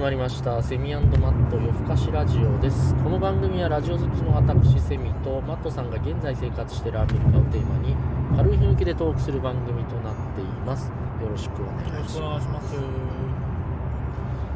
始まりました。セミマット夜更かしラジオです。この番組はラジオ好きの私セミとマットさんが現在生活しているアメリカをテーマに軽い雰囲気でトークする番組となっています。よろしくお願いしよろしくお願いしま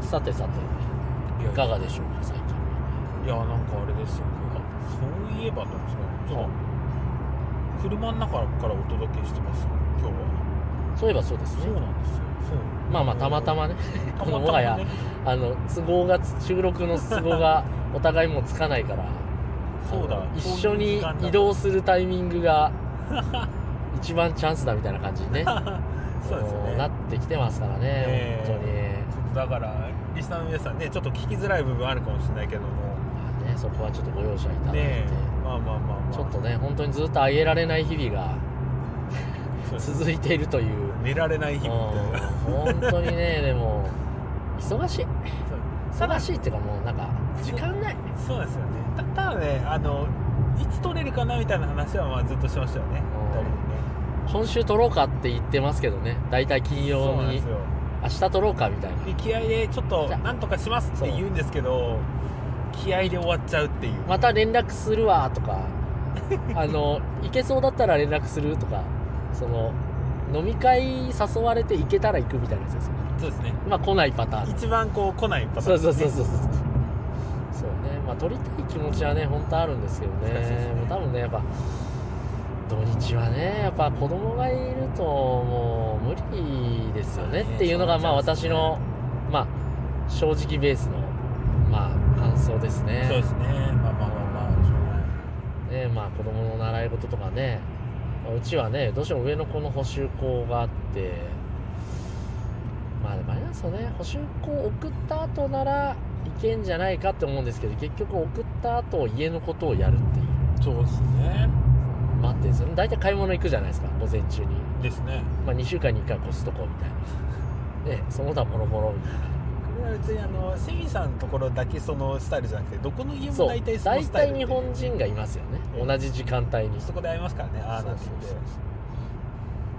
す。さてさていかがでしょうか最近。いやなんかあれですよ。そういえばなんです車の中からお届けしてます。今日はそういえばそうですね。そうなんですよ。そう。まあまあたまたまね。たこのまもはやあの都合が収録の都合が お互いもうつかないからそうだ。一緒に移動するタイミングが 一番チャンスだみたいな感じにね そうですよね。もなってきてますからね、ええ。本当に。ちょっとだからリスナーの皆さんねちょっと聞きづらい部分あるかもしれないけども。まあねそこはちょっとご容赦いただいて、ねえ。まあまあまあまあ。ちょっとね本当にずっと上げられない日々が続いているという。寝られない日々みたいな。うん。本当にねでも忙しい。忙しいっていうかもうなんか時間ない。そうですよね。たただねあのいつ取れるかなみたいな話はまあずっとしてましたよね。ね。今週撮ろうかって言ってますけどね。大体金曜に。明日撮ろうかみたいな。で気合でちょっとなんとかしますって言うんですけど気合で終わっちゃうっていう。また連絡するわとか。あの行けそうだったら連絡するとかその飲み会誘われて行けたら行くみたいなやつですよそうですね。まあ来ないパターン。一番こう来ないパタそうーン。ですねそうそうそうそう。そうね。まあ撮りたい気持ちはね本当あるんですけどね。ねもう多分ね。やっぱ土日はねやっぱ子供がいるともう無理ですよね。っていうのがまあ私のまあ正直ベースのまあ感想ですね。そうですね。まあまあまあまあしょうがない。ねまあ子供の習い事とかねまあうちはねどうしても上の子の補習校があってまあでもあれなんですよね。補習校送った後ならいけんじゃないかって思うんですけど結局送った後家のことをやるっていう。そうですね。待ってですよね。大体買い物行くじゃないですか午前中に、ですね。まあ、2週間に1回コストコみたいな。ねその他もろもろみたいなは別にあのセミさんのところだけそのスタイルじゃなくてどこの家も大体その大スタイル体日本人がいますよね。同じ時間帯にそこで会いますからね。ああなんてそう言って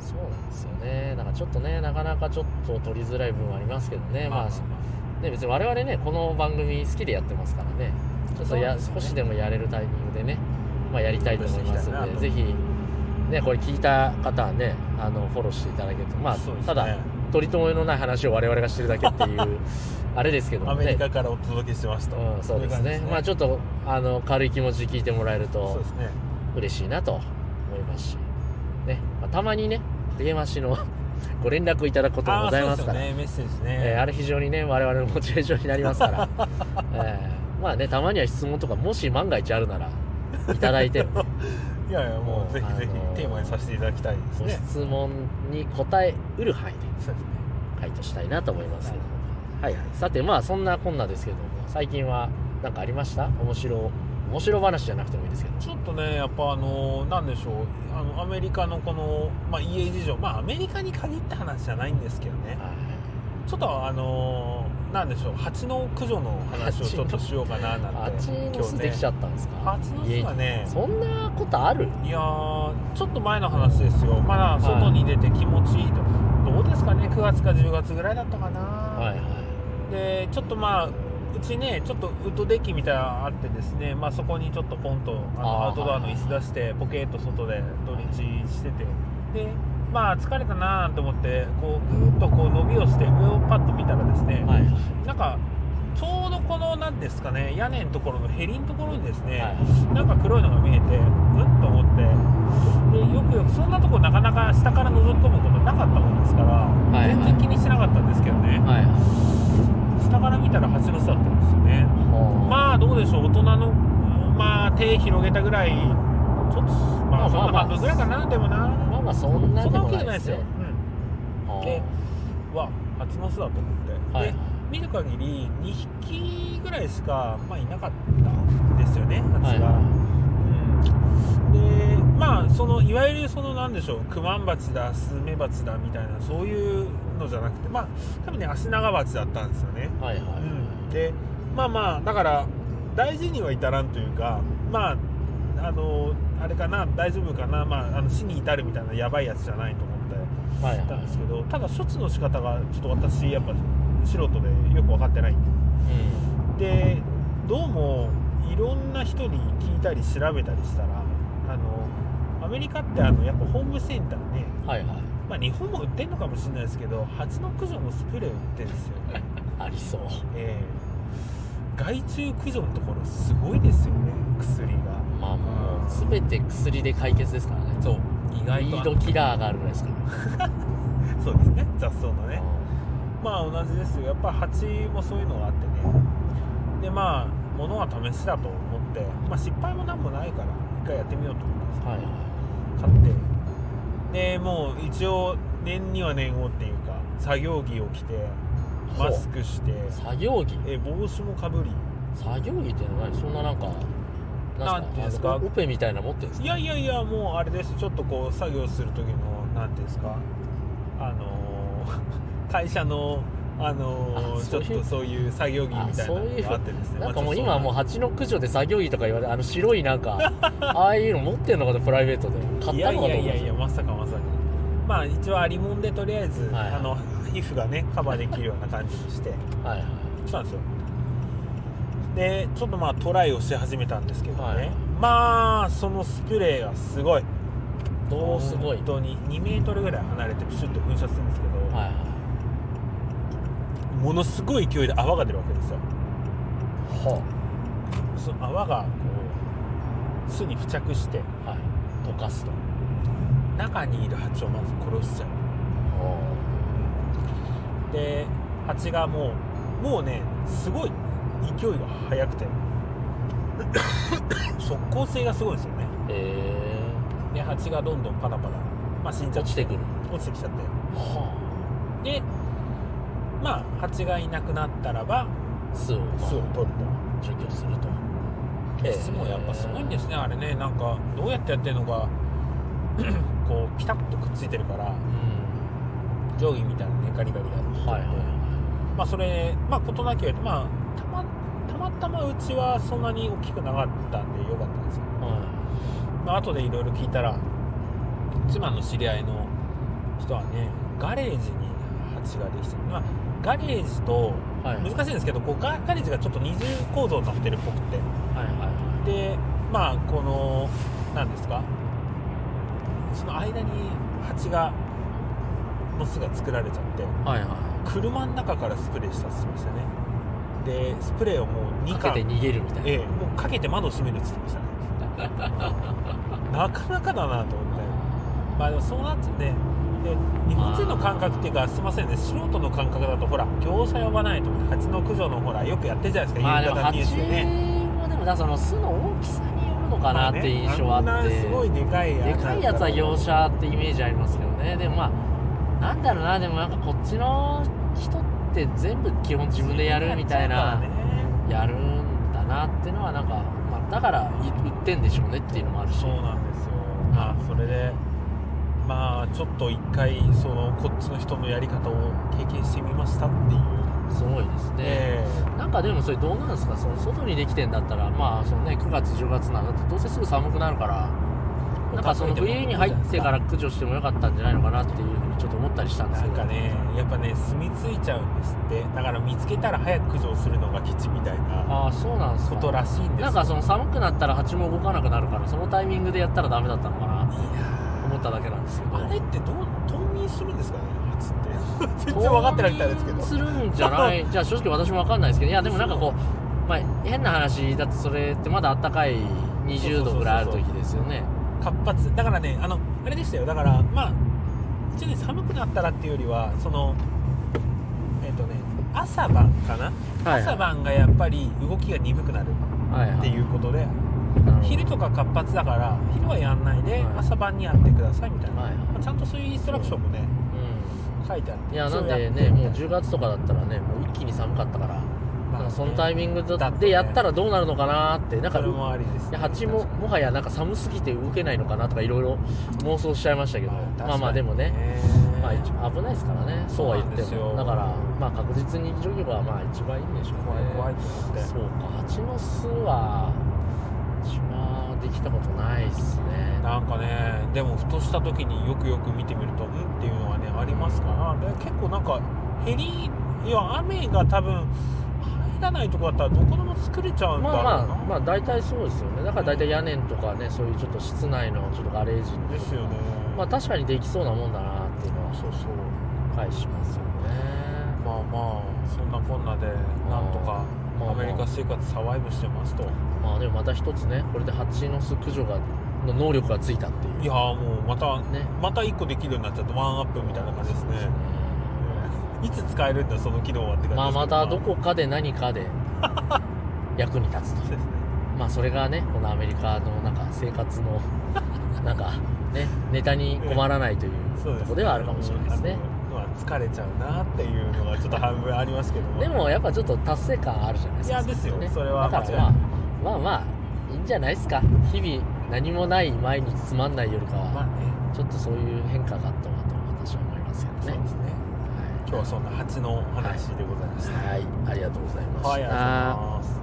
そうなんですよね。だからちょっとねなかなかちょっと取りづらい部分はありますけどね。まあ、ね別に我々ねこの番組好きでやってますからね。ちょっとや、そうですよね少しでもやれるタイミングでねまあやりたいと思いますのでぜひねこれ聞いた方はねあのフォローしていただけると。まあ、そうですね。ただ取り留めのない話を我々がしてるだけっていうあれですけどもね。アメリカからお届けしてますと、うん、そうですね。まあちょっとあの軽い気持ちで聞いてもらえると嬉しいなと思いますし、ね。まあたまにね励ましのご連絡いただくこともございますから。ね。メッセージね、えーあれ非常にね我々のモチベーションになりますから、えーまあねたまには質問とかもし万が一あるならいただいてもね いやいやもうぜひぜひあのーテーマにさせていただきたいですごね質問に答えうる範囲で回答したいなと思いますけども。はい。はいさてまあそんなこんなですけども。最近は何かありました？面白面白話じゃなくてもいいですけど。ちょっとねやっぱあのなんでしょう。あのアメリカのこの、まあ、家事情。まあアメリカに限った話じゃないんですけどね。はいちょっとあのなんでしょう蜂の駆除の話をちょっとしようかななんてあっちの巣できちゃったんですか？蜂の巣はねそんなことある？いやーちょっと前の話ですよ。まだ外に出て気持ちいいと、どうですかね？9月か10月ぐらいだったかな、はいはい。でちょっとまあうちねちょっとウッドデッキみたいなのあってですね、まあ、そこにちょっとポンとあのアウトドアの椅子出してポケッと外で土日してて。でまあ疲れたなーなんて思ってこうぐーっとこう伸びをして上をパッと見たらですね、はいなんかちょうどこのなんですかね屋根のところのへりのところにですね、はい。なんか黒いのが見えてうんと思ってでよくよくそんなとこなかなか下から覗き込むことなかったもんですから、いはい。全然気にしてなかったんですけどね、はい下から見たら蜂の巣だったんですよね。まあどうでしょう大人のまあ手広げたぐらいちょっとまあそんなまあ。まあ半分ぐらいかなでもなまあまあそんなでもないですよ、ねうん、でわ蜂の巣だと思って、はい。で見る限り2匹ぐらいしか、まあ、いなかったんですよね蜂が、うん、でまあそのいわゆるそのなんでしょうクマンバチだスズメバチだみたいなそういうのじゃなくてまあ多分ねアシナガバチだったんですよね。はいはい。うん、でまあまあだから大事には至らんというかまああのあれかな大丈夫かな、まあ、あの死に至るみたいなやばいやつじゃないと思ってはいはい。たんですけどただ処置の仕方がちょっと私やっぱ素人でよく分かってない。うん。でどうもいろんな人に聞いたり調べたりしたらあのアメリカってあのやっぱホームセンターね、はいはい。まあ、日本も売ってるのかもしれないですけど蜂の駆除のスプレー売ってるんですよね、ありそう。ええ。害虫駆除のところすごいですよね薬がまあもう全て薬で解決ですからね。そう。意外とリードキラーがあるぐらいですから。そうですね。雑草のね。まあ同じですよ。やっぱ蜂もそういうのがあってね。でまあ物は試しだと思って、まあ、失敗もなんもないから一回やってみようと思ってはいはい。買って。でもう一応念には念をっていうか作業着を着てマスクして。作業着？え帽子もかぶり。作業着っていうのは何そんななんかなんていうんですか？オペみたいなの持ってるんですか？いやいやいやもうあれです。ちょっとこう作業する時のなんていうんですか？あのー 会社のあのーちょっとそういう作業着みたいなのがあってですね。なんかもう今はもう蜂の駆除で作業着とか言われてあの白いなんかああいうの持ってんのかとプライベートで。買ったのかと思やいやいやまさかまさか。まあ一応ありもんでとりあえず、はい。あの皮膚がねカバーできるような感じにして。はいはい。そうなんですよでちょっとまあトライをし始めたんですけどね、はい。まあそのスプレーがすごい。どうすごい。本当に2メートルぐらい離れてプシュッと噴射するんですけど、はいはい。ものすごい勢いで泡が出るわけですよ。はその泡がこう巣に付着してあはい。溶かすと。中にいる蜂をまず殺しちゃう。で蜂がもうもうねすごい勢いが速くて。速攻性がすごいんですよね。えで蜂がどんどんパラパラ、まあ、死んー、じゃって。落ちてくる。落ちてきちゃって。はでまあ蜂がいなくなったらばあ巣を、まあ、巣を取る除去すると。と巣もやっぱすごいんですねあれね。なんかどうやってやってるのか こうピタッとくっついてるからうん。定規みたいなねガリガリが。あってはいはいはいまあそれまあ事なきを得てまあたまたまたまうちはそんなに大きくなかったんでよかったんですよ、はまあ後でいろいろ聞いたら妻の知り合いの人はねガレージに蜂ができてる。まあガレージといはい。難しいんですけどこうガガレージがちょっと二重構造になってるっぽくて。はいはいはい。でまあこの何ですかその間に蜂がの巣が作られちゃって。はいは車の中からスプレーしたって言ってましたね。でスプレーをもう2缶いかけて逃げるみたいな、ええ。もうかけて窓閉めるって言ってましたね。なかなかだなと思って。まあでもそうなって。ねで日本人の感覚っていうかすいませんね。素人の感覚だとほら業者呼ばないと思って蜂の駆除のほらよくやってるじゃないですか、まあでも夕方ニュース蜂でね。もでもなんかその巣の大きさによるのかなって印象はあって、まあね、あんなすごいでかいでかいやつは業者ってイメージありますけどね。でもまあなんだろうなでもなんかこっちの人って全部基本自分でやるみたいなね。やるんだなっていうのはなんか、まあ、だからい売ってんでしょうねっていうのもあるし。そうなんですよ。まあそれでまあちょっと一回そのこっちの人のやり方を経験してみましたっていう。すごいですね、えなんかでもそれどうなんですか？その外にできてんだったらまあそのね9月10月なんだってどうせすぐ寒くなるからなんかその冬に入ってから駆除してもよかったんじゃないのかなっていうふうにちょっと思ったりしたんですけど。なんかねやっぱね住み着いちゃうんですって。だから見つけたら早く駆除するのが基地みたいなああそうなんですか。ことらしいんですよ。なんかその寒くなったら蜂も動かなくなるからそのタイミングでやったらダメだったのかなって思っただけなんですけど。ーあれってどう冬眠するんですかね蜂って。全然分かってないみたいですけど。冬眠するんじゃない？じゃあ正直私も分かんないですけど。いやでもなんかこう、まあ、変な話だってそれってまだあったかい20度ぐらいある時ですよね。活発。だからねあのあれでしたよ。だからまあ一応ね寒くなったらっていうよりはそのえっ、とね朝晩かな、はい朝晩がやっぱり動きが鈍くなるはいはい。っていうことで、なるほど。昼とか活発だから昼はやんないで、はい。朝晩にやってくださいみたいな、はいはい。まあちゃんとそういうインストラクションもねう書いてあって。んいやなんでねもうやって。みたい10月とかだったらねもう一気に寒かったから、まあそのタイミングでやったらどうなるのかなって。なんかそれもありです、いや蜂ももはやなんか寒すぎて動けないのかなとかいろいろ妄想しちゃいましたけど。まあまあでもね。まあ、一危ないですからね。そうは言っても。だからまあ確実に除去がまあ一番いいんでしょうね。そうか。蜂の巣はうちはできたことないっすね。なんかねでもふとした時によくよく見てみるとうんっていうのはねありますから。で結構なんか減りいや雨が多分入らないとこだったらどこでも作れちゃうんだろうな、まあまあまあ大体そうですよね。だから大体屋根とかねそういうちょっと室内のちょっとガレージのですよね。まあ確かにできそうなもんだなっていうのは。そうそう。返しますよね。まあまあそんなこんなでなんとかまあアメリカ生活サバイブしてますと、まあでもまた一つねこれで蜂の巣駆除がの能力がついたっていう。いやーもうまたね。また1個できるようになっちゃってワンアップみたいな感じですねいつ使えるんだその機能はって感じですけど。まあまたどこかで何かで 役に立つと。そうですね。まあそれがねこのアメリカのなんか生活の なんかねネタに困らないというそうとこではあるかもしれないですね。あのまあ疲れちゃうなっていうのがちょっと半分ありますけども。でもやっぱちょっと達成感あるじゃないですかいやですよ。ねそれは。だから間違いない。まあまあまあいいんじゃないですか。日々何もない毎日つまんないよりかは、まあね。ちょっとそういう変化があったのかと私は思いますけどね。そうですね今日はそんな蜂のお話でございました、はい、はい、ありがとうございました、はい